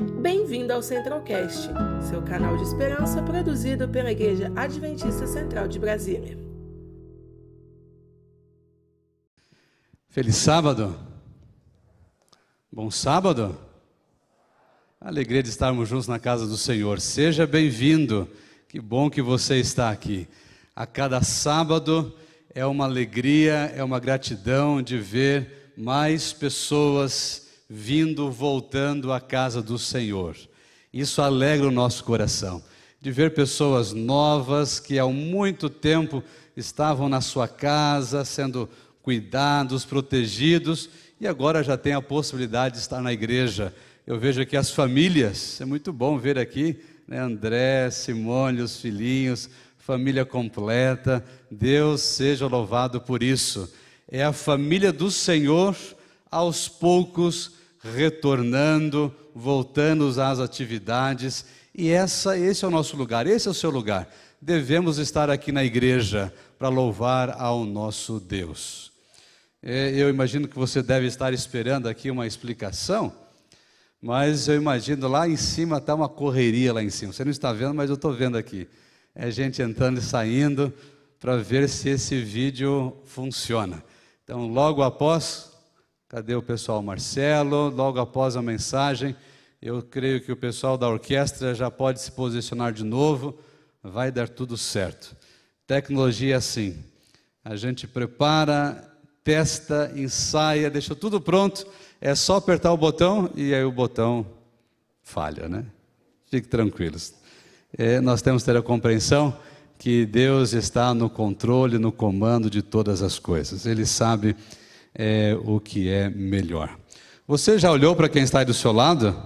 Bem-vindo ao Centralcast, seu canal de esperança produzido pela Igreja Adventista Central de Brasília. Feliz sábado. Bom sábado. Alegria de estarmos juntos na casa do Senhor. Seja bem-vindo. Que bom que você está aqui. A cada sábado é uma alegria, é uma gratidão de ver mais pessoas vindo, voltando à casa do Senhor. Isso alegra o nosso coração, de ver pessoas novas que há muito tempo estavam na sua casa, sendo cuidados, protegidos, e agora já tem a possibilidade de estar na igreja. Eu vejo aqui as famílias, é muito bom ver aqui, né, André, Simone, os filhinhos, família completa. Deus seja louvado por isso. É a família do Senhor aos poucos retornando, voltando às atividades, e essa, esse é o nosso lugar, esse é o seu lugar. Devemos estar aqui na igreja para louvar ao nosso Deus. É, eu imagino que você deve estar esperando aqui uma explicação, mas eu imagino lá em cima está uma correria lá em cima. Você não está vendo, mas eu estou vendo aqui. É gente entrando e saindo para ver se esse vídeo funciona. Então, logo após Cadê o pessoal Marcelo? Logo após a mensagem, eu creio que o pessoal da orquestra já pode se posicionar de novo. Vai dar tudo certo. Tecnologia é assim. A gente prepara, testa, ensaia, deixa tudo pronto. É só apertar o botão e aí o botão falha, né? Fique tranquilos. É, nós temos que ter a compreensão que Deus está no controle, no comando de todas as coisas. Ele sabe é o que é melhor. Você já olhou para quem está aí do seu lado?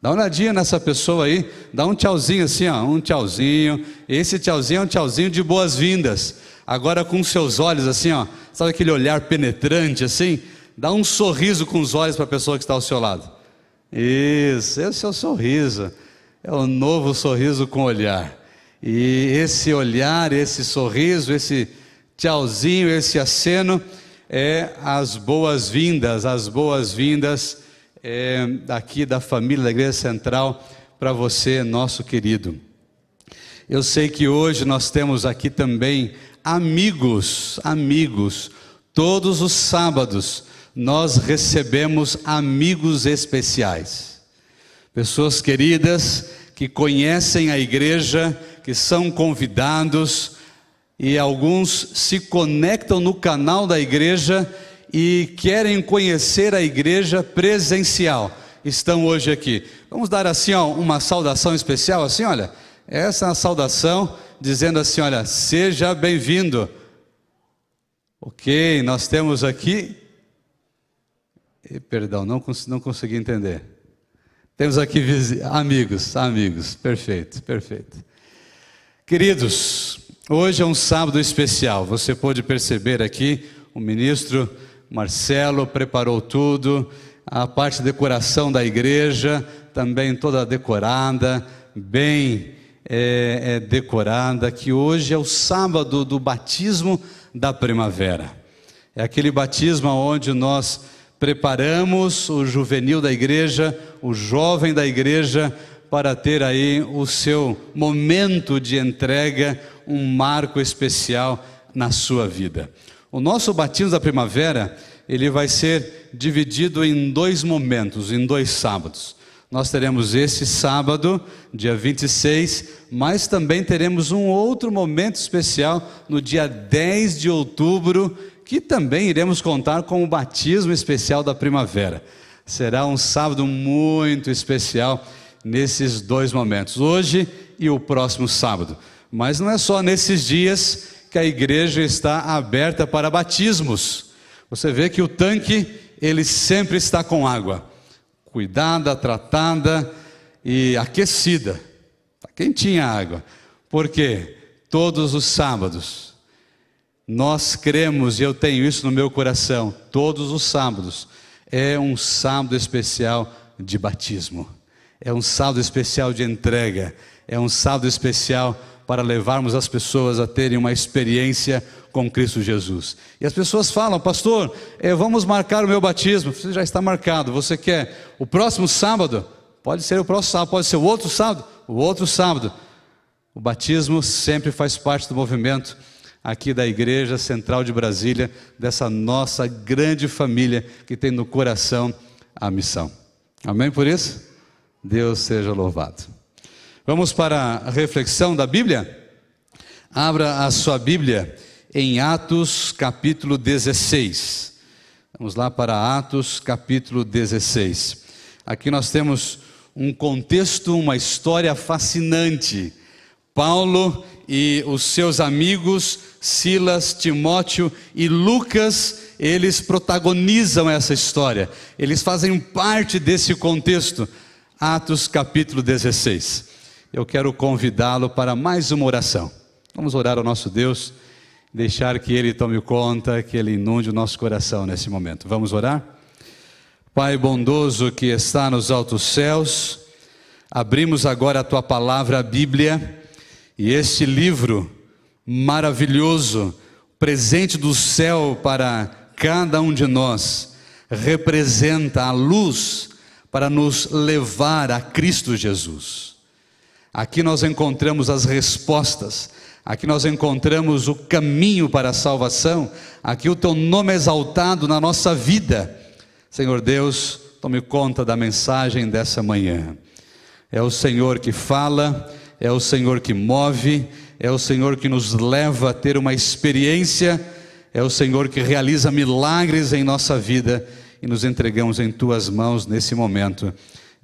Dá uma olhadinha nessa pessoa aí, dá um tchauzinho assim, ó, um tchauzinho. Esse tchauzinho é um tchauzinho de boas-vindas. Agora com seus olhos assim, ó, sabe aquele olhar penetrante assim? Dá um sorriso com os olhos para a pessoa que está ao seu lado. Isso, esse é o sorriso. É o novo sorriso com olhar. E esse olhar, esse sorriso, esse tchauzinho, esse aceno é as boas-vindas, as boas-vindas é, aqui da família da Igreja Central para você, nosso querido. Eu sei que hoje nós temos aqui também amigos, amigos. Todos os sábados nós recebemos amigos especiais, pessoas queridas que conhecem a igreja, que são convidados e alguns se conectam no canal da igreja e querem conhecer a igreja presencial. Estão hoje aqui. Vamos dar assim ó, uma saudação especial, assim, olha. Essa é a saudação dizendo assim, olha, seja bem-vindo. Ok, nós temos aqui. E, perdão, não, não consegui entender. Temos aqui amigos, amigos, perfeito, perfeito. Queridos, Hoje é um sábado especial. Você pode perceber aqui, o ministro Marcelo preparou tudo, a parte de decoração da igreja também toda decorada, bem é, é, decorada, que hoje é o sábado do batismo da primavera. É aquele batismo onde nós preparamos o juvenil da igreja, o jovem da igreja, para ter aí o seu momento de entrega, um marco especial na sua vida. O nosso batismo da primavera, ele vai ser dividido em dois momentos, em dois sábados. Nós teremos esse sábado, dia 26, mas também teremos um outro momento especial no dia 10 de outubro, que também iremos contar com o batismo especial da primavera. Será um sábado muito especial nesses dois momentos, hoje e o próximo sábado. Mas não é só nesses dias que a igreja está aberta para batismos. Você vê que o tanque, ele sempre está com água, cuidada, tratada e aquecida. Está quentinha a água. Porque todos os sábados nós cremos, e eu tenho isso no meu coração, todos os sábados é um sábado especial de batismo é um sábado especial de entrega, é um sábado especial para levarmos as pessoas a terem uma experiência com Cristo Jesus. E as pessoas falam, pastor, eh, vamos marcar o meu batismo. Você já está marcado. Você quer o próximo sábado? Pode ser o próximo sábado, pode ser o outro sábado, o outro sábado. O batismo sempre faz parte do movimento aqui da Igreja Central de Brasília, dessa nossa grande família que tem no coração a missão. Amém por isso? Deus seja louvado. Vamos para a reflexão da Bíblia? Abra a sua Bíblia em Atos capítulo 16. Vamos lá para Atos capítulo 16. Aqui nós temos um contexto, uma história fascinante. Paulo e os seus amigos, Silas, Timóteo e Lucas, eles protagonizam essa história, eles fazem parte desse contexto. Atos capítulo 16. Eu quero convidá-lo para mais uma oração. Vamos orar ao nosso Deus, deixar que Ele tome conta, que Ele inunde o nosso coração nesse momento. Vamos orar? Pai bondoso que está nos altos céus, abrimos agora a tua palavra, a Bíblia, e este livro maravilhoso, presente do céu para cada um de nós, representa a luz para nos levar a Cristo Jesus. Aqui nós encontramos as respostas, aqui nós encontramos o caminho para a salvação, aqui o teu nome é exaltado na nossa vida. Senhor Deus, tome conta da mensagem dessa manhã. É o Senhor que fala, é o Senhor que move, é o Senhor que nos leva a ter uma experiência, é o Senhor que realiza milagres em nossa vida e nos entregamos em tuas mãos nesse momento,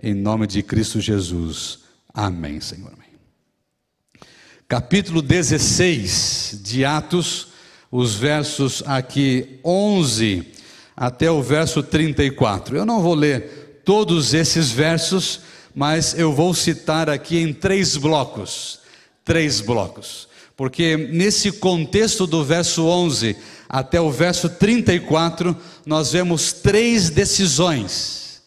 em nome de Cristo Jesus. Amém, Senhor. Amém. Capítulo 16 de Atos, os versos aqui 11 até o verso 34. Eu não vou ler todos esses versos, mas eu vou citar aqui em três blocos. Três blocos. Porque nesse contexto do verso 11 até o verso 34, nós vemos três decisões,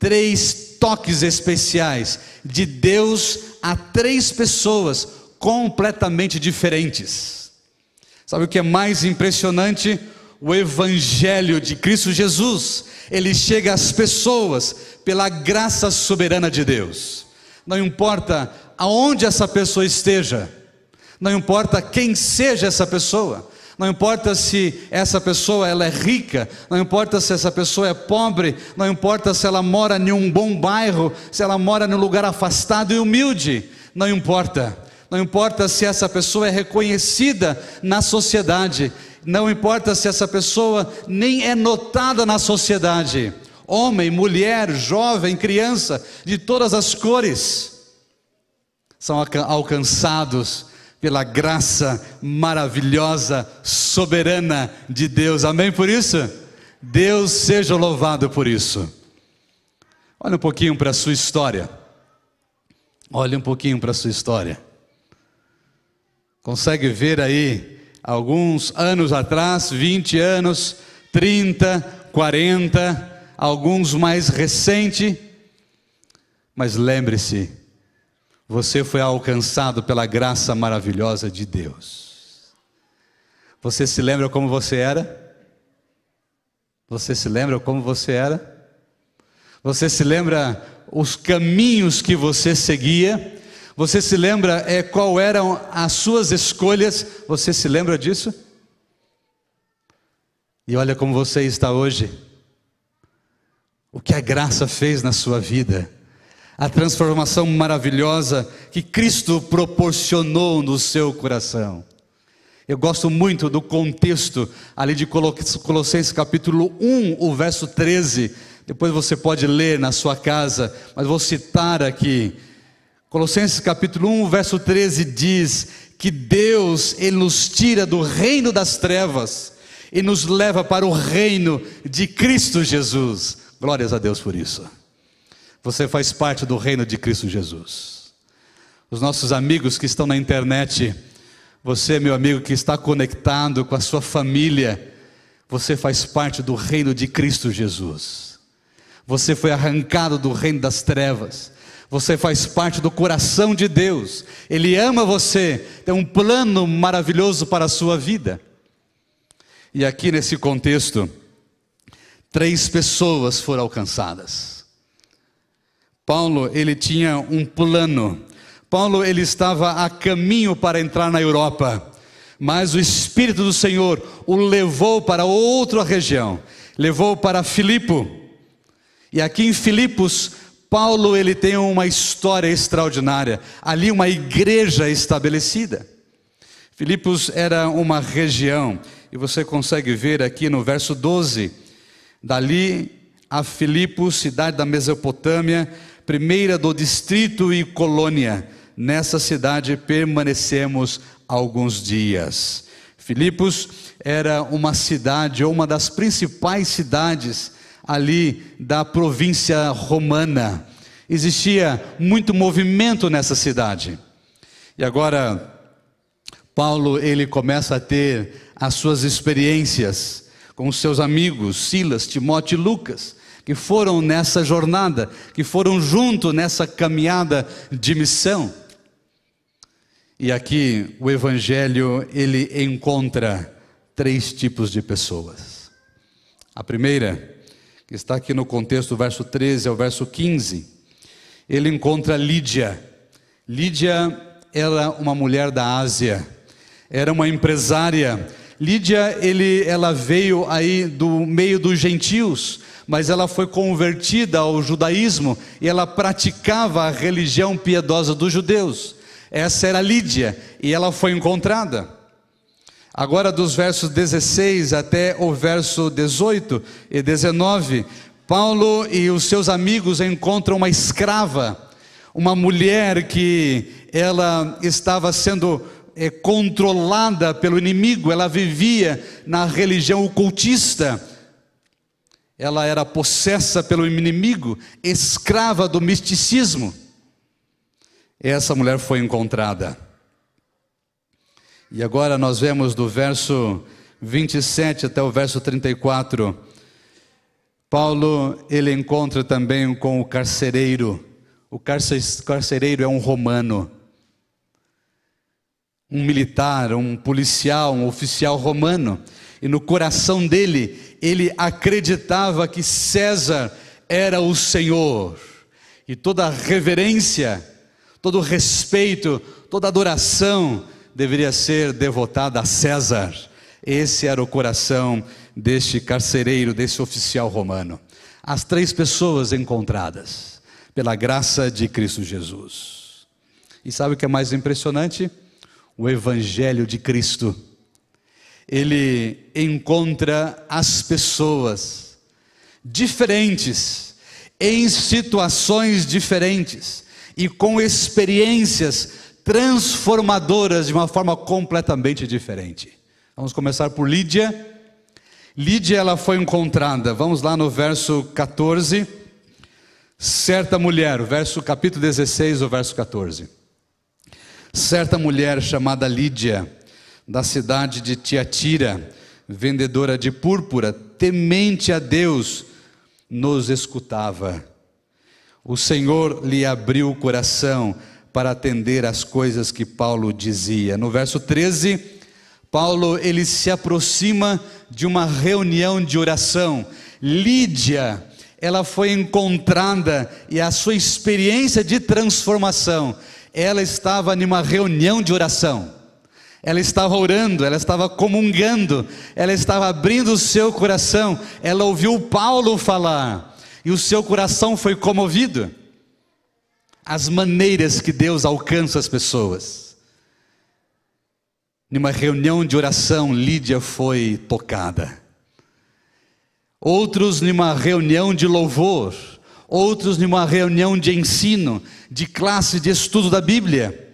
três toques especiais de Deus a três pessoas completamente diferentes. Sabe o que é mais impressionante? O Evangelho de Cristo Jesus, ele chega às pessoas pela graça soberana de Deus. Não importa aonde essa pessoa esteja, não importa quem seja essa pessoa, não importa se essa pessoa ela é rica, não importa se essa pessoa é pobre, não importa se ela mora em um bom bairro, se ela mora em um lugar afastado e humilde, não importa. Não importa se essa pessoa é reconhecida na sociedade, não importa se essa pessoa nem é notada na sociedade, homem, mulher, jovem, criança, de todas as cores, são alcançados pela graça maravilhosa, soberana de Deus. Amém por isso? Deus seja louvado por isso. Olha um pouquinho para a sua história. Olha um pouquinho para a sua história. Consegue ver aí alguns anos atrás, 20 anos, 30, 40, alguns mais recente. Mas lembre-se, você foi alcançado pela graça maravilhosa de Deus. Você se lembra como você era? Você se lembra como você era? Você se lembra os caminhos que você seguia? Você se lembra é, qual eram as suas escolhas? Você se lembra disso? E olha como você está hoje. O que a graça fez na sua vida. A transformação maravilhosa que Cristo proporcionou no seu coração. Eu gosto muito do contexto ali de Colossenses capítulo 1, o verso 13. Depois você pode ler na sua casa, mas vou citar aqui. Colossenses capítulo 1, verso 13 diz que Deus ele nos tira do reino das trevas e nos leva para o reino de Cristo Jesus. Glórias a Deus por isso. Você faz parte do reino de Cristo Jesus. Os nossos amigos que estão na internet, você, meu amigo que está conectado com a sua família, você faz parte do reino de Cristo Jesus. Você foi arrancado do reino das trevas você faz parte do coração de Deus. Ele ama você, tem um plano maravilhoso para a sua vida. E aqui nesse contexto, três pessoas foram alcançadas. Paulo, ele tinha um plano. Paulo, ele estava a caminho para entrar na Europa, mas o Espírito do Senhor o levou para outra região, levou para Filipo. E aqui em Filipos, Paulo, ele tem uma história extraordinária, ali uma igreja estabelecida. Filipos era uma região, e você consegue ver aqui no verso 12, dali a Filipos, cidade da Mesopotâmia, primeira do distrito e colônia. Nessa cidade permanecemos alguns dias. Filipos era uma cidade, ou uma das principais cidades ali da província romana. Existia muito movimento nessa cidade. E agora Paulo ele começa a ter as suas experiências com os seus amigos Silas, Timóteo e Lucas, que foram nessa jornada, que foram junto nessa caminhada de missão. E aqui o evangelho ele encontra três tipos de pessoas. A primeira, que está aqui no contexto do verso 13 ao verso 15, ele encontra Lídia. Lídia era uma mulher da Ásia era uma empresária. Lídia, ele, ela veio aí do meio dos gentios, mas ela foi convertida ao judaísmo e ela praticava a religião piedosa dos judeus. Essa era Lídia e ela foi encontrada. Agora, dos versos 16 até o verso 18 e 19, Paulo e os seus amigos encontram uma escrava, uma mulher que ela estava sendo é, controlada pelo inimigo, ela vivia na religião ocultista, ela era possessa pelo inimigo, escrava do misticismo. Essa mulher foi encontrada. E agora nós vemos do verso 27 até o verso 34, Paulo ele encontra também com o carcereiro. O carcereiro é um romano um militar, um policial, um oficial romano, e no coração dele, ele acreditava que César era o Senhor, e toda reverência, todo respeito, toda adoração deveria ser devotada a César. Esse era o coração deste carcereiro, desse oficial romano. As três pessoas encontradas pela graça de Cristo Jesus. E sabe o que é mais impressionante? O Evangelho de Cristo. Ele encontra as pessoas diferentes, em situações diferentes e com experiências transformadoras de uma forma completamente diferente. Vamos começar por Lídia. Lídia ela foi encontrada, vamos lá no verso 14. Certa mulher, verso capítulo 16, o verso 14. Certa mulher chamada Lídia, da cidade de Tiatira, vendedora de púrpura, temente a Deus, nos escutava. O Senhor lhe abriu o coração para atender às coisas que Paulo dizia. No verso 13, Paulo ele se aproxima de uma reunião de oração. Lídia, ela foi encontrada e a sua experiência de transformação ela estava em uma reunião de oração. Ela estava orando, ela estava comungando, ela estava abrindo o seu coração. Ela ouviu Paulo falar e o seu coração foi comovido. As maneiras que Deus alcança as pessoas. Numa reunião de oração, Lídia foi tocada. Outros, numa reunião de louvor, outros numa reunião de ensino, de classe de estudo da Bíblia.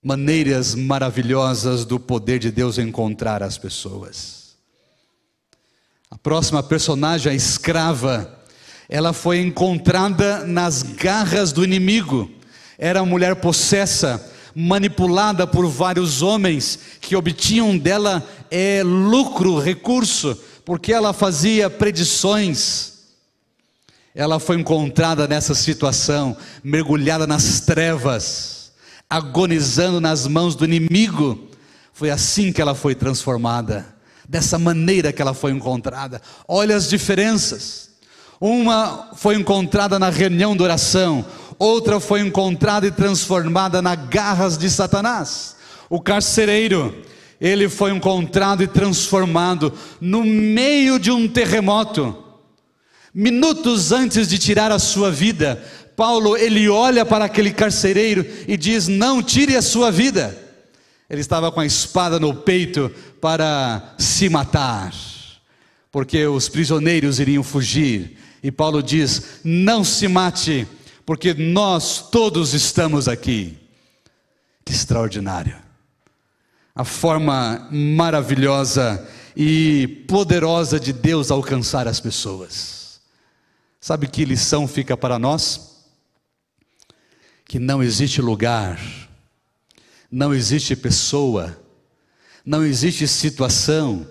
Maneiras maravilhosas do poder de Deus encontrar as pessoas. A próxima personagem, a escrava, ela foi encontrada nas garras do inimigo. Era uma mulher possessa, manipulada por vários homens que obtinham dela é, lucro, recurso, porque ela fazia predições ela foi encontrada nessa situação, mergulhada nas trevas, agonizando nas mãos do inimigo. Foi assim que ela foi transformada, dessa maneira que ela foi encontrada. Olha as diferenças. Uma foi encontrada na reunião de oração, outra foi encontrada e transformada nas garras de Satanás. O carcereiro, ele foi encontrado e transformado no meio de um terremoto. Minutos antes de tirar a sua vida, Paulo ele olha para aquele carcereiro e diz: Não tire a sua vida. Ele estava com a espada no peito para se matar, porque os prisioneiros iriam fugir. E Paulo diz: Não se mate, porque nós todos estamos aqui. Que extraordinário! A forma maravilhosa e poderosa de Deus alcançar as pessoas. Sabe que lição fica para nós? Que não existe lugar, não existe pessoa, não existe situação,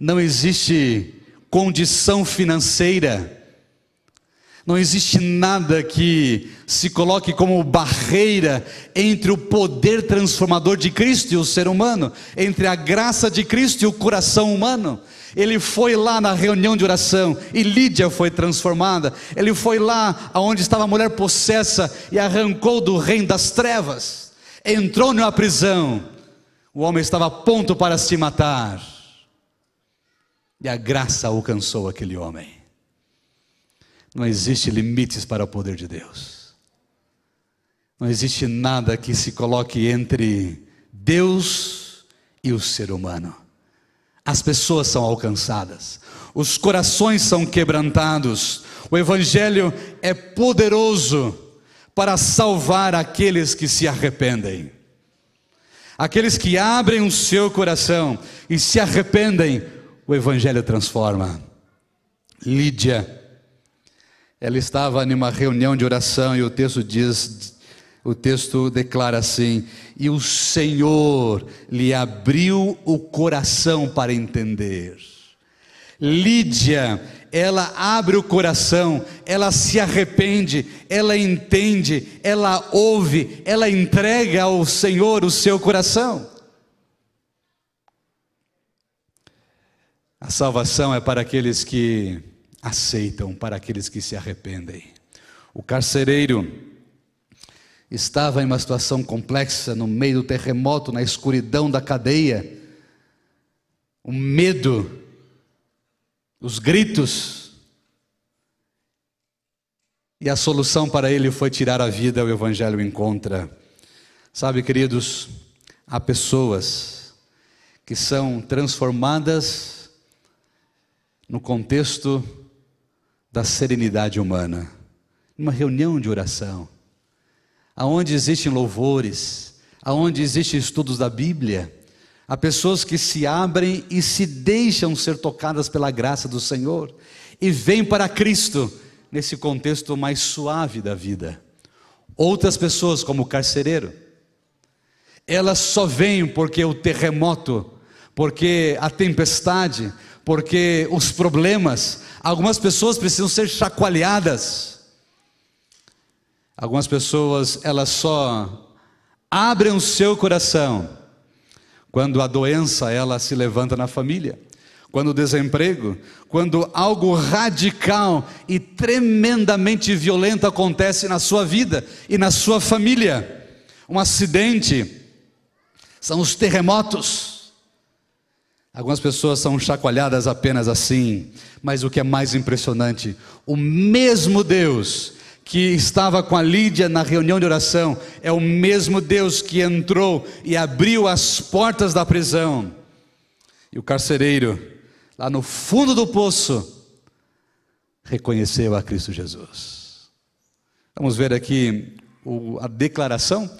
não existe condição financeira, não existe nada que se coloque como barreira entre o poder transformador de Cristo e o ser humano, entre a graça de Cristo e o coração humano. Ele foi lá na reunião de oração e Lídia foi transformada. Ele foi lá aonde estava a mulher possessa e arrancou do reino das trevas. Entrou numa prisão. O homem estava a ponto para se matar. E a graça alcançou aquele homem. Não existe limites para o poder de Deus. Não existe nada que se coloque entre Deus e o ser humano. As pessoas são alcançadas, os corações são quebrantados. O Evangelho é poderoso para salvar aqueles que se arrependem. Aqueles que abrem o seu coração e se arrependem, o Evangelho transforma. Lídia ela estava em uma reunião de oração e o texto diz, o texto declara assim: "E o Senhor lhe abriu o coração para entender". Lídia, ela abre o coração, ela se arrepende, ela entende, ela ouve, ela entrega ao Senhor o seu coração. A salvação é para aqueles que aceitam para aqueles que se arrependem. O carcereiro estava em uma situação complexa, no meio do terremoto, na escuridão da cadeia. O medo, os gritos. E a solução para ele foi tirar a vida, o Evangelho encontra. Sabe, queridos, há pessoas que são transformadas no contexto da serenidade humana, numa reunião de oração, aonde existem louvores, aonde existem estudos da Bíblia, há pessoas que se abrem e se deixam ser tocadas pela graça do Senhor e vêm para Cristo nesse contexto mais suave da vida. Outras pessoas, como o carcereiro, elas só vêm porque o terremoto, porque a tempestade, porque os problemas, algumas pessoas precisam ser chacoalhadas. Algumas pessoas, elas só abrem o seu coração quando a doença ela se levanta na família, quando o desemprego, quando algo radical e tremendamente violento acontece na sua vida e na sua família. Um acidente, são os terremotos, Algumas pessoas são chacoalhadas apenas assim, mas o que é mais impressionante, o mesmo Deus que estava com a Lídia na reunião de oração, é o mesmo Deus que entrou e abriu as portas da prisão. E o carcereiro, lá no fundo do poço, reconheceu a Cristo Jesus. Vamos ver aqui a declaração,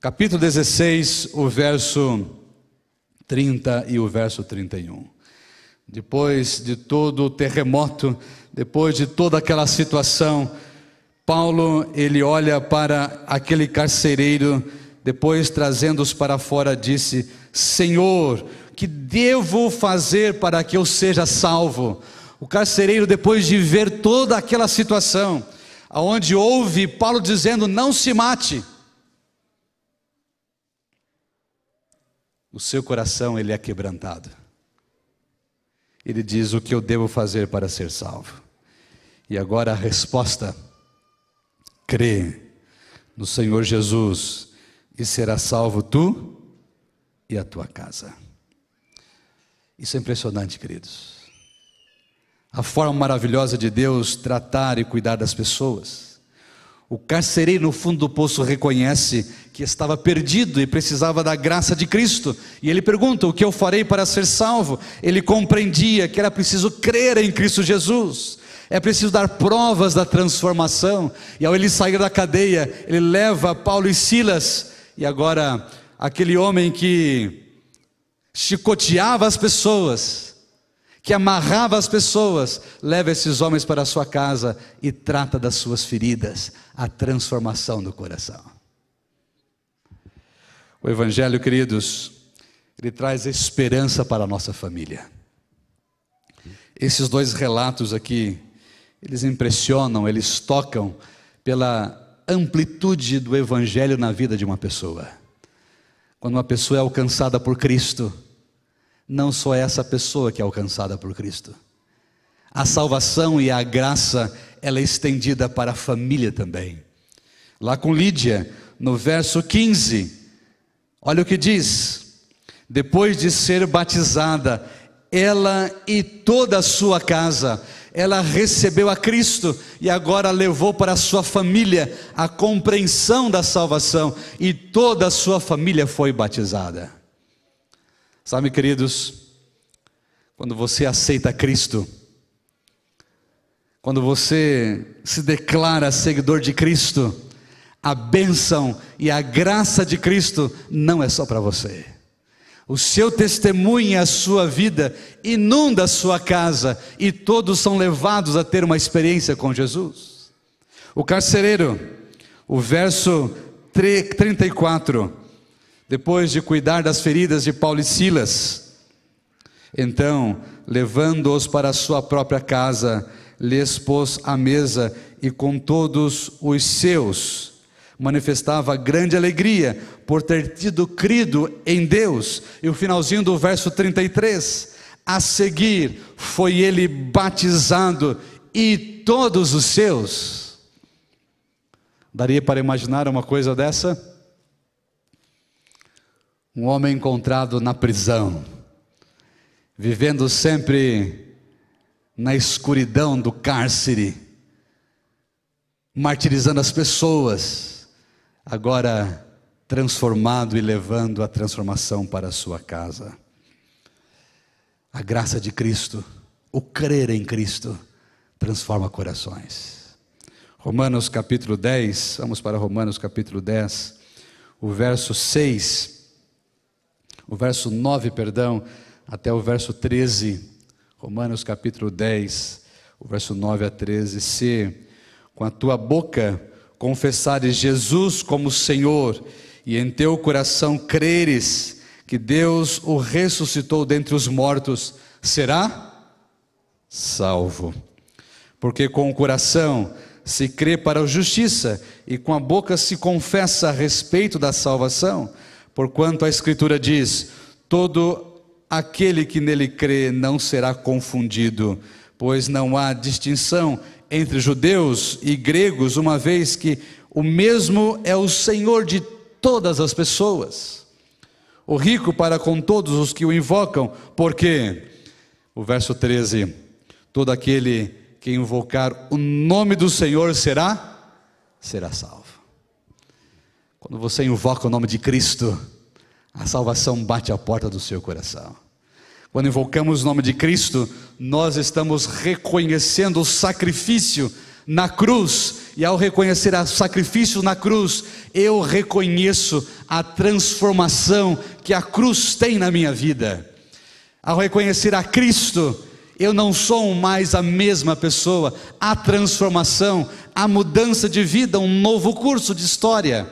capítulo 16, o verso 30 e o verso 31. Depois de todo o terremoto, depois de toda aquela situação, Paulo, ele olha para aquele carcereiro, depois trazendo-os para fora, disse: Senhor, que devo fazer para que eu seja salvo? O carcereiro, depois de ver toda aquela situação, aonde ouve Paulo dizendo: Não se mate. O seu coração ele é quebrantado. Ele diz o que eu devo fazer para ser salvo. E agora a resposta: crê no Senhor Jesus e será salvo tu e a tua casa. Isso é impressionante, queridos. A forma maravilhosa de Deus tratar e cuidar das pessoas. O carcereiro no fundo do poço reconhece que estava perdido e precisava da graça de Cristo. E ele pergunta: O que eu farei para ser salvo? Ele compreendia que era preciso crer em Cristo Jesus. É preciso dar provas da transformação. E ao ele sair da cadeia, ele leva Paulo e Silas. E agora, aquele homem que chicoteava as pessoas, que amarrava as pessoas, leva esses homens para a sua casa e trata das suas feridas, a transformação do coração. O Evangelho, queridos, ele traz esperança para a nossa família. Esses dois relatos aqui, eles impressionam, eles tocam pela amplitude do Evangelho na vida de uma pessoa. Quando uma pessoa é alcançada por Cristo, não só é essa pessoa que é alcançada por Cristo. A salvação e a graça, ela é estendida para a família também. Lá com Lídia, no verso 15, olha o que diz: depois de ser batizada, ela e toda a sua casa, ela recebeu a Cristo e agora levou para a sua família a compreensão da salvação, e toda a sua família foi batizada. Sabe, queridos, quando você aceita Cristo, quando você se declara seguidor de Cristo, a bênção e a graça de Cristo não é só para você. O seu testemunho e a sua vida inunda a sua casa e todos são levados a ter uma experiência com Jesus. O carcereiro, o verso 34, depois de cuidar das feridas de Paulo e Silas. Então, levando-os para a sua própria casa, lhes pôs à mesa e com todos os seus manifestava grande alegria por ter tido crido em Deus. E o finalzinho do verso 33, a seguir foi ele batizado e todos os seus. Daria para imaginar uma coisa dessa? um homem encontrado na prisão, vivendo sempre na escuridão do cárcere, martirizando as pessoas, agora transformado e levando a transformação para a sua casa. A graça de Cristo, o crer em Cristo, transforma corações. Romanos capítulo 10, vamos para Romanos capítulo 10, o verso 6 o verso 9, perdão, até o verso 13, Romanos capítulo 10, o verso 9 a 13, se com a tua boca confessares Jesus como Senhor e em teu coração creres que Deus o ressuscitou dentre os mortos, será salvo. Porque com o coração se crê para a justiça e com a boca se confessa a respeito da salvação. Porquanto a Escritura diz: todo aquele que nele crê não será confundido, pois não há distinção entre judeus e gregos, uma vez que o mesmo é o Senhor de todas as pessoas. O rico para com todos os que o invocam, porque, o verso 13: todo aquele que invocar o nome do Senhor será será salvo. Quando você invoca o nome de Cristo, a salvação bate à porta do seu coração. Quando invocamos o nome de Cristo, nós estamos reconhecendo o sacrifício na cruz, e ao reconhecer o sacrifício na cruz, eu reconheço a transformação que a cruz tem na minha vida. Ao reconhecer a Cristo, eu não sou mais a mesma pessoa, a transformação, a mudança de vida, um novo curso de história.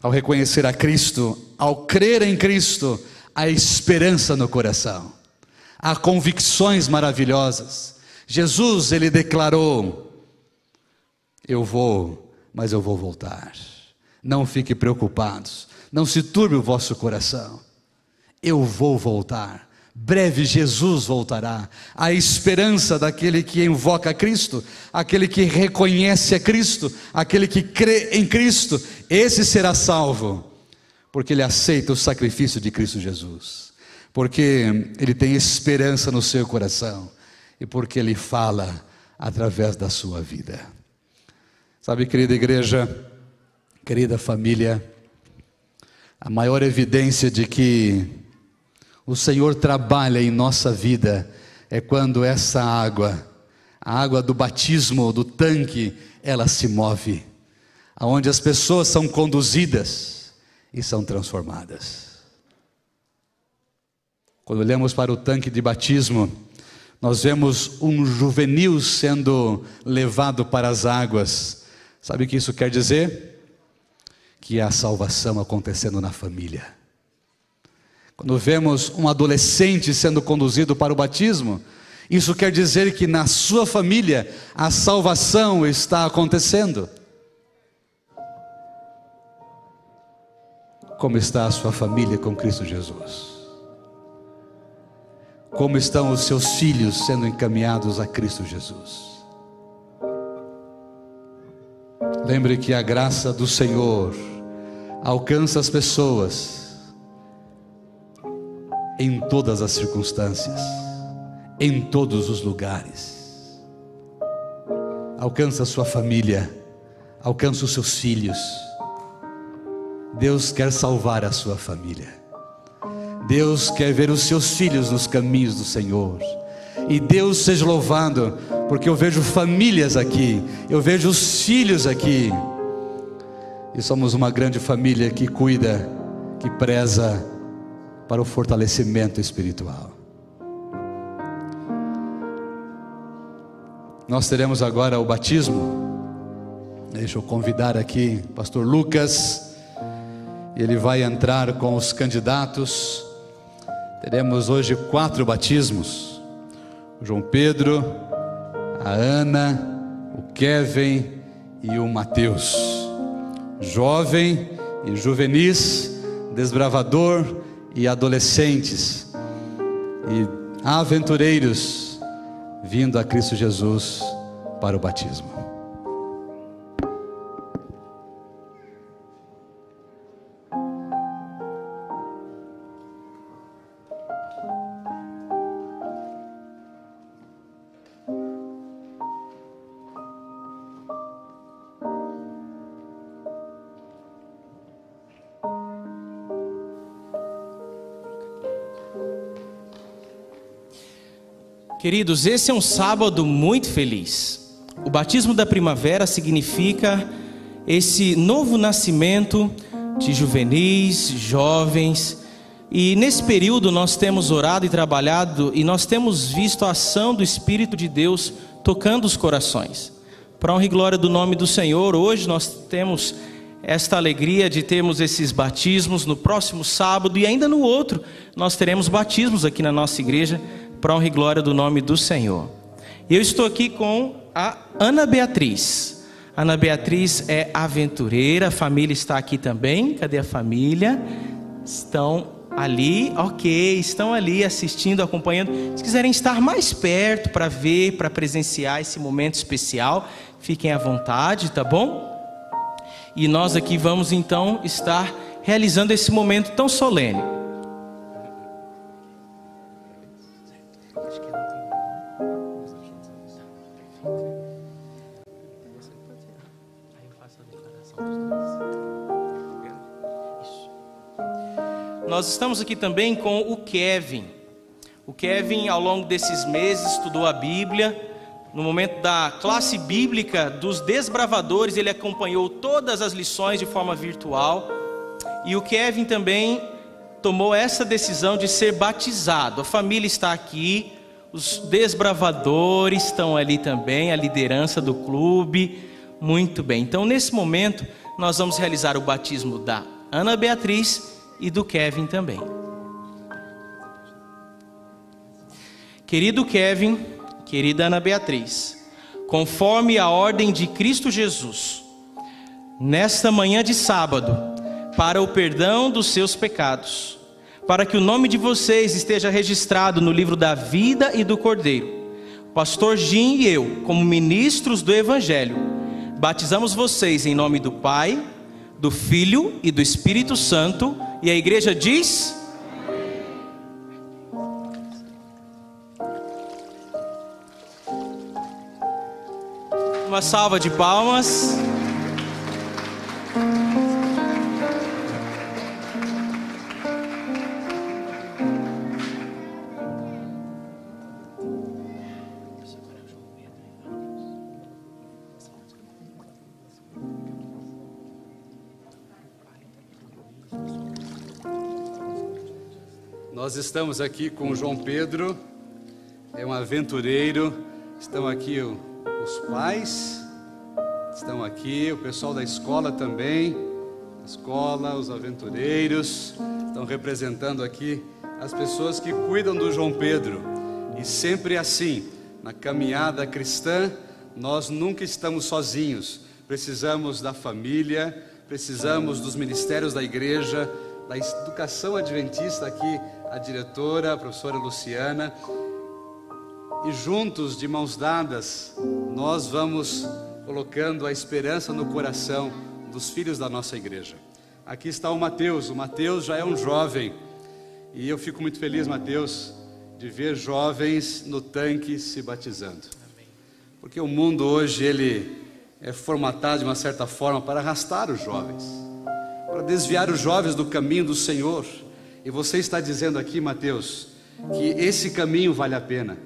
Ao reconhecer a Cristo, ao crer em Cristo, há esperança no coração, há convicções maravilhosas. Jesus, ele declarou: Eu vou, mas eu vou voltar. Não fiquem preocupados, não se turbe o vosso coração. Eu vou voltar. Breve Jesus voltará. A esperança daquele que invoca Cristo, aquele que reconhece a Cristo, aquele que crê em Cristo, esse será salvo, porque ele aceita o sacrifício de Cristo Jesus, porque ele tem esperança no seu coração e porque ele fala através da sua vida. Sabe, querida igreja, querida família, a maior evidência de que o Senhor trabalha em nossa vida é quando essa água, a água do batismo, do tanque, ela se move, aonde as pessoas são conduzidas e são transformadas. Quando olhamos para o tanque de batismo, nós vemos um juvenil sendo levado para as águas. Sabe o que isso quer dizer? Que é a salvação acontecendo na família. Quando vemos um adolescente sendo conduzido para o batismo, isso quer dizer que na sua família a salvação está acontecendo. Como está a sua família com Cristo Jesus? Como estão os seus filhos sendo encaminhados a Cristo Jesus? Lembre que a graça do Senhor alcança as pessoas em todas as circunstâncias, em todos os lugares. Alcança a sua família, alcança os seus filhos. Deus quer salvar a sua família. Deus quer ver os seus filhos nos caminhos do Senhor. E Deus seja louvado, porque eu vejo famílias aqui, eu vejo os filhos aqui. E somos uma grande família que cuida, que preza para o fortalecimento espiritual. Nós teremos agora o batismo. Deixa eu convidar aqui pastor Lucas. Ele vai entrar com os candidatos. Teremos hoje quatro batismos: o João Pedro, a Ana, o Kevin e o Mateus. Jovem e juvenis, desbravador e adolescentes e aventureiros vindo a Cristo Jesus para o batismo. Queridos, esse é um sábado muito feliz. O batismo da primavera significa esse novo nascimento de juvenis, jovens, e nesse período nós temos orado e trabalhado e nós temos visto a ação do Espírito de Deus tocando os corações. Para honra e glória do nome do Senhor, hoje nós temos esta alegria de termos esses batismos no próximo sábado e ainda no outro nós teremos batismos aqui na nossa igreja para honra e glória do nome do Senhor. Eu estou aqui com a Ana Beatriz. Ana Beatriz é aventureira, a família está aqui também. Cadê a família? Estão ali, ok, estão ali assistindo, acompanhando. Se quiserem estar mais perto para ver, para presenciar esse momento especial, fiquem à vontade, tá bom? E nós aqui vamos então estar realizando esse momento tão solene. Nós estamos aqui também com o Kevin. O Kevin, ao longo desses meses, estudou a Bíblia. No momento da classe bíblica dos desbravadores, ele acompanhou todas as lições de forma virtual. E o Kevin também tomou essa decisão de ser batizado. A família está aqui, os desbravadores estão ali também, a liderança do clube. Muito bem. Então, nesse momento, nós vamos realizar o batismo da Ana Beatriz e do Kevin também. Querido Kevin, querida Ana Beatriz, conforme a ordem de Cristo Jesus, nesta manhã de sábado, para o perdão dos seus pecados, para que o nome de vocês esteja registrado no livro da vida e do Cordeiro. Pastor Jim e eu, como ministros do Evangelho, batizamos vocês em nome do Pai, do Filho e do Espírito Santo, e a igreja diz. Uma salva de palmas. Nós estamos aqui com João Pedro, é um aventureiro. Estão aqui os pais, estão aqui o pessoal da escola também, a escola, os aventureiros, estão representando aqui as pessoas que cuidam do João Pedro. E sempre assim, na caminhada cristã, nós nunca estamos sozinhos. Precisamos da família, precisamos dos ministérios da igreja, da educação adventista aqui a diretora, a professora Luciana, e juntos, de mãos dadas, nós vamos colocando a esperança no coração dos filhos da nossa igreja. Aqui está o Mateus, o Mateus já é um jovem, e eu fico muito feliz, Mateus, de ver jovens no tanque se batizando. Porque o mundo hoje ele é formatado de uma certa forma para arrastar os jovens, para desviar os jovens do caminho do Senhor. E você está dizendo aqui, Mateus, que esse caminho vale a pena,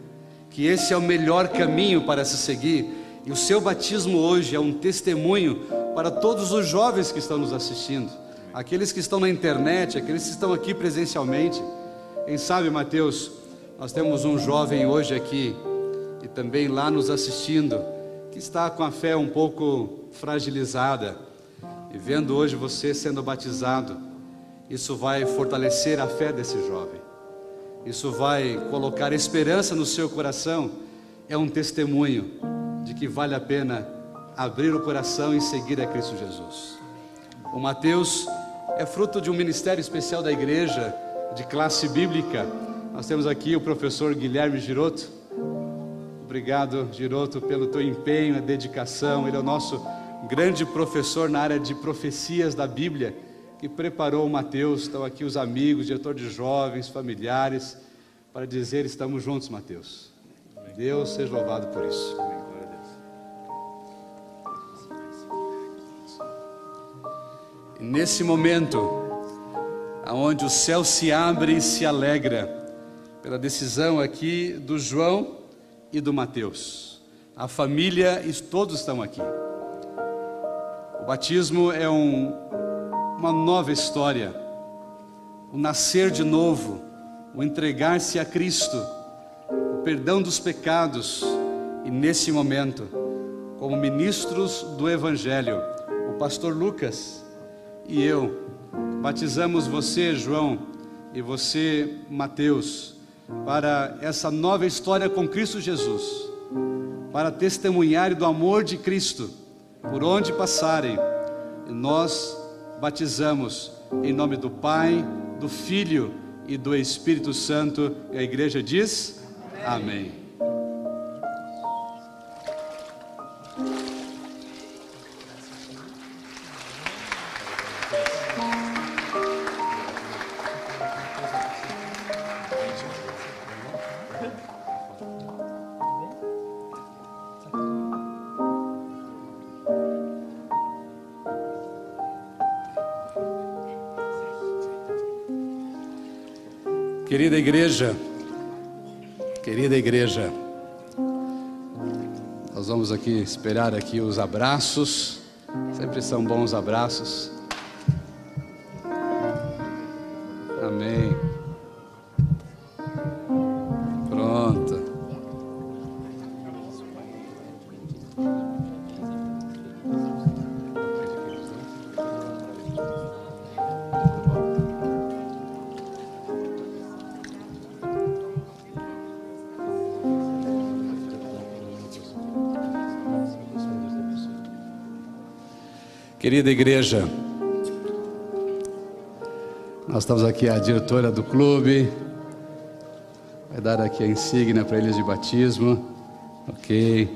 que esse é o melhor caminho para se seguir, e o seu batismo hoje é um testemunho para todos os jovens que estão nos assistindo, aqueles que estão na internet, aqueles que estão aqui presencialmente. Quem sabe, Mateus, nós temos um jovem hoje aqui e também lá nos assistindo, que está com a fé um pouco fragilizada, e vendo hoje você sendo batizado, isso vai fortalecer a fé desse jovem. Isso vai colocar esperança no seu coração. É um testemunho de que vale a pena abrir o coração e seguir a Cristo Jesus. O Mateus é fruto de um ministério especial da igreja, de classe bíblica. Nós temos aqui o professor Guilherme Giroto. Obrigado, Giroto, pelo teu empenho e dedicação. Ele é o nosso grande professor na área de profecias da Bíblia que preparou o Mateus. Estão aqui os amigos, diretor de jovens, familiares, para dizer: estamos juntos, Mateus. Deus seja louvado por isso. E nesse momento, aonde o céu se abre e se alegra pela decisão aqui do João e do Mateus. A família e todos estão aqui. O batismo é um uma nova história, o nascer de novo, o entregar-se a Cristo, o perdão dos pecados, e nesse momento, como ministros do Evangelho, o pastor Lucas e eu batizamos você, João, e você, Mateus, para essa nova história com Cristo Jesus, para testemunhar do amor de Cristo por onde passarem, e nós batizamos em nome do Pai, do Filho e do Espírito Santo. E a igreja diz: Amém. Amém. Igreja, querida igreja, nós vamos aqui esperar aqui os abraços, sempre são bons abraços. Querida igreja, Nós estamos aqui a diretora do clube. Vai dar aqui a insígnia para eles de batismo. Ok.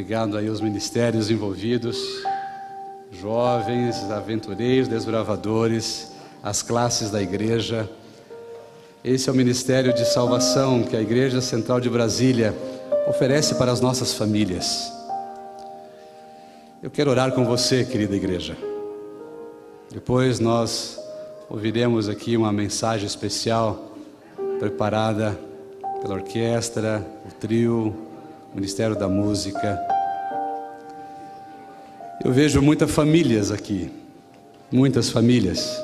Obrigado aí aos ministérios envolvidos, jovens, aventureiros, desbravadores, as classes da igreja. Esse é o ministério de salvação que a Igreja Central de Brasília oferece para as nossas famílias. Eu quero orar com você, querida igreja. Depois nós ouviremos aqui uma mensagem especial preparada pela orquestra, o trio, o Ministério da Música. Eu vejo muitas famílias aqui, muitas famílias.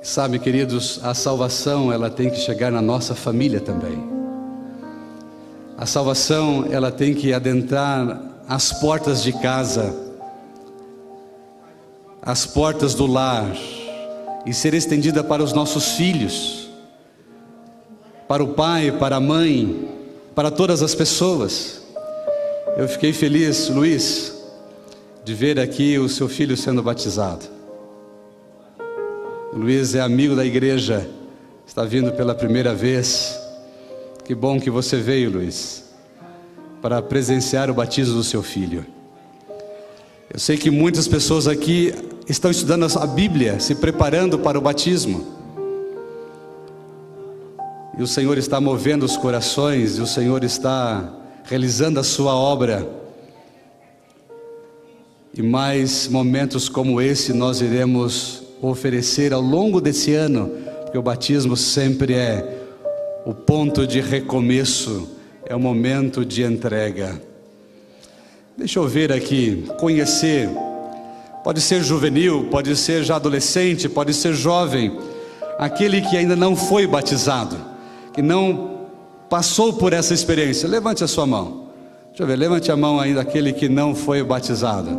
Sabe, queridos, a salvação ela tem que chegar na nossa família também. A salvação ela tem que adentrar as portas de casa, as portas do lar e ser estendida para os nossos filhos, para o pai, para a mãe, para todas as pessoas. Eu fiquei feliz, Luiz, de ver aqui o seu filho sendo batizado. O Luiz é amigo da igreja, está vindo pela primeira vez. Que bom que você veio, Luiz, para presenciar o batismo do seu filho. Eu sei que muitas pessoas aqui estão estudando a Bíblia, se preparando para o batismo. E o Senhor está movendo os corações, e o Senhor está realizando a sua obra. E mais momentos como esse nós iremos oferecer ao longo desse ano, porque o batismo sempre é o ponto de recomeço, é o momento de entrega. Deixa eu ver aqui, conhecer. Pode ser juvenil, pode ser já adolescente, pode ser jovem, aquele que ainda não foi batizado, que não passou por essa experiência, levante a sua mão. Deixa eu ver, levante a mão ainda aquele que não foi batizado.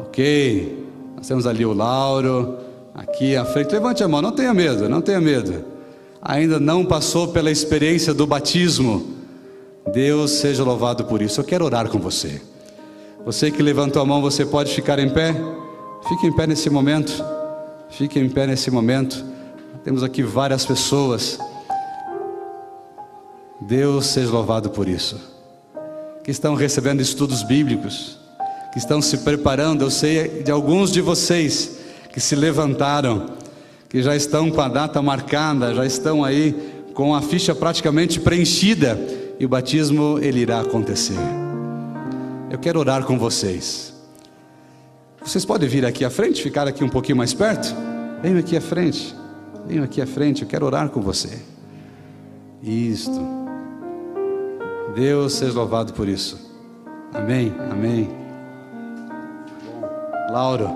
Ok, nós temos ali o Lauro, aqui à frente. Levante a mão, não tenha medo, não tenha medo. Ainda não passou pela experiência do batismo. Deus seja louvado por isso. Eu quero orar com você. Você que levantou a mão, você pode ficar em pé? Fique em pé nesse momento. Fique em pé nesse momento. Temos aqui várias pessoas. Deus seja louvado por isso. Que estão recebendo estudos bíblicos, que estão se preparando. Eu sei de alguns de vocês que se levantaram, que já estão com a data marcada, já estão aí com a ficha praticamente preenchida e o batismo ele irá acontecer. Eu quero orar com vocês. Vocês podem vir aqui à frente, ficar aqui um pouquinho mais perto? Venham aqui à frente. Venham aqui à frente, eu quero orar com você. Isto. Deus seja louvado por isso. Amém, amém. Lauro,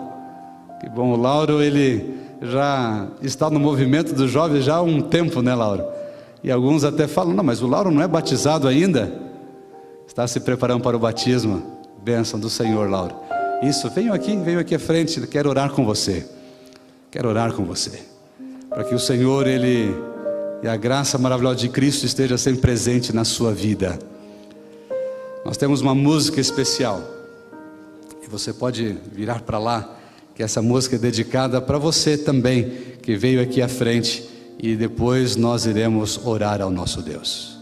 que bom. O Lauro, ele já está no movimento dos jovens já há um tempo, né, Lauro? E alguns até falam: não, mas o Lauro não é batizado ainda. Está se preparando para o batismo. Bênção do Senhor, Lauro. Isso, venham aqui, venham aqui à frente. Quero orar com você. Quero orar com você. Para que o Senhor, ele e a graça maravilhosa de Cristo esteja sempre presente na sua vida. Nós temos uma música especial e você pode virar para lá, que essa música é dedicada para você também, que veio aqui à frente e depois nós iremos orar ao nosso Deus.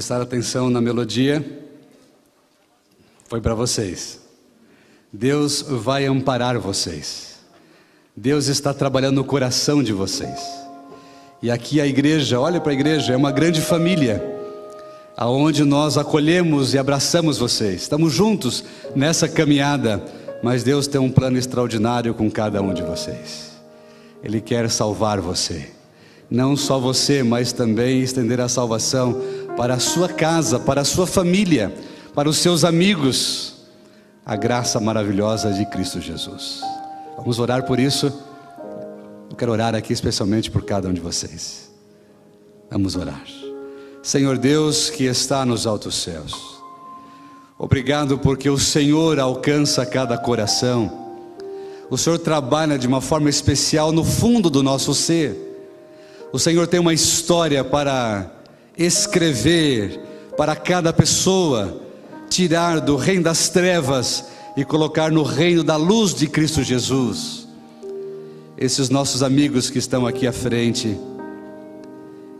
Vocês prestaram atenção na melodia, foi para vocês. Deus vai amparar vocês. Deus está trabalhando no coração de vocês. E aqui a igreja, olha para a igreja, é uma grande família, aonde nós acolhemos e abraçamos vocês. Estamos juntos nessa caminhada, mas Deus tem um plano extraordinário com cada um de vocês. Ele quer salvar você não só você, mas também estender a salvação para a sua casa, para a sua família, para os seus amigos. A graça maravilhosa de Cristo Jesus. Vamos orar por isso. Eu quero orar aqui especialmente por cada um de vocês. Vamos orar. Senhor Deus que está nos altos céus, obrigado porque o Senhor alcança cada coração. O Senhor trabalha de uma forma especial no fundo do nosso ser o Senhor tem uma história para escrever para cada pessoa, tirar do reino das trevas e colocar no reino da luz de Cristo Jesus. Esses nossos amigos que estão aqui à frente,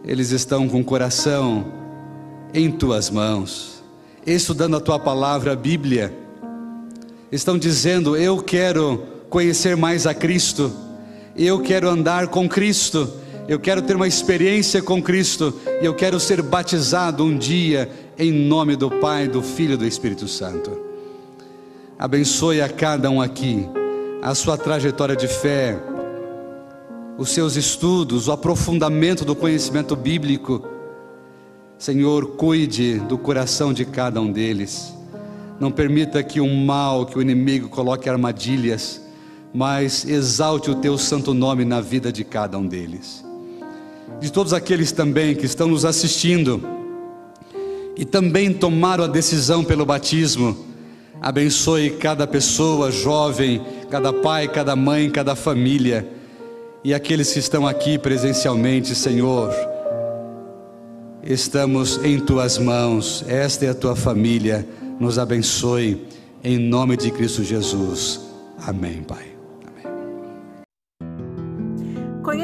eles estão com o coração em tuas mãos, estudando a tua palavra, a Bíblia, estão dizendo: Eu quero conhecer mais a Cristo, eu quero andar com Cristo eu quero ter uma experiência com Cristo e eu quero ser batizado um dia em nome do Pai, do Filho e do Espírito Santo. Abençoe a cada um aqui, a sua trajetória de fé, os seus estudos, o aprofundamento do conhecimento bíblico. Senhor, cuide do coração de cada um deles. Não permita que o mal, que o inimigo coloque armadilhas, mas exalte o teu santo nome na vida de cada um deles de todos aqueles também que estão nos assistindo e também tomaram a decisão pelo batismo. Abençoe cada pessoa, jovem, cada pai, cada mãe, cada família e aqueles que estão aqui presencialmente, Senhor. Estamos em tuas mãos, esta é a tua família, nos abençoe, em nome de Cristo Jesus. Amém, Pai.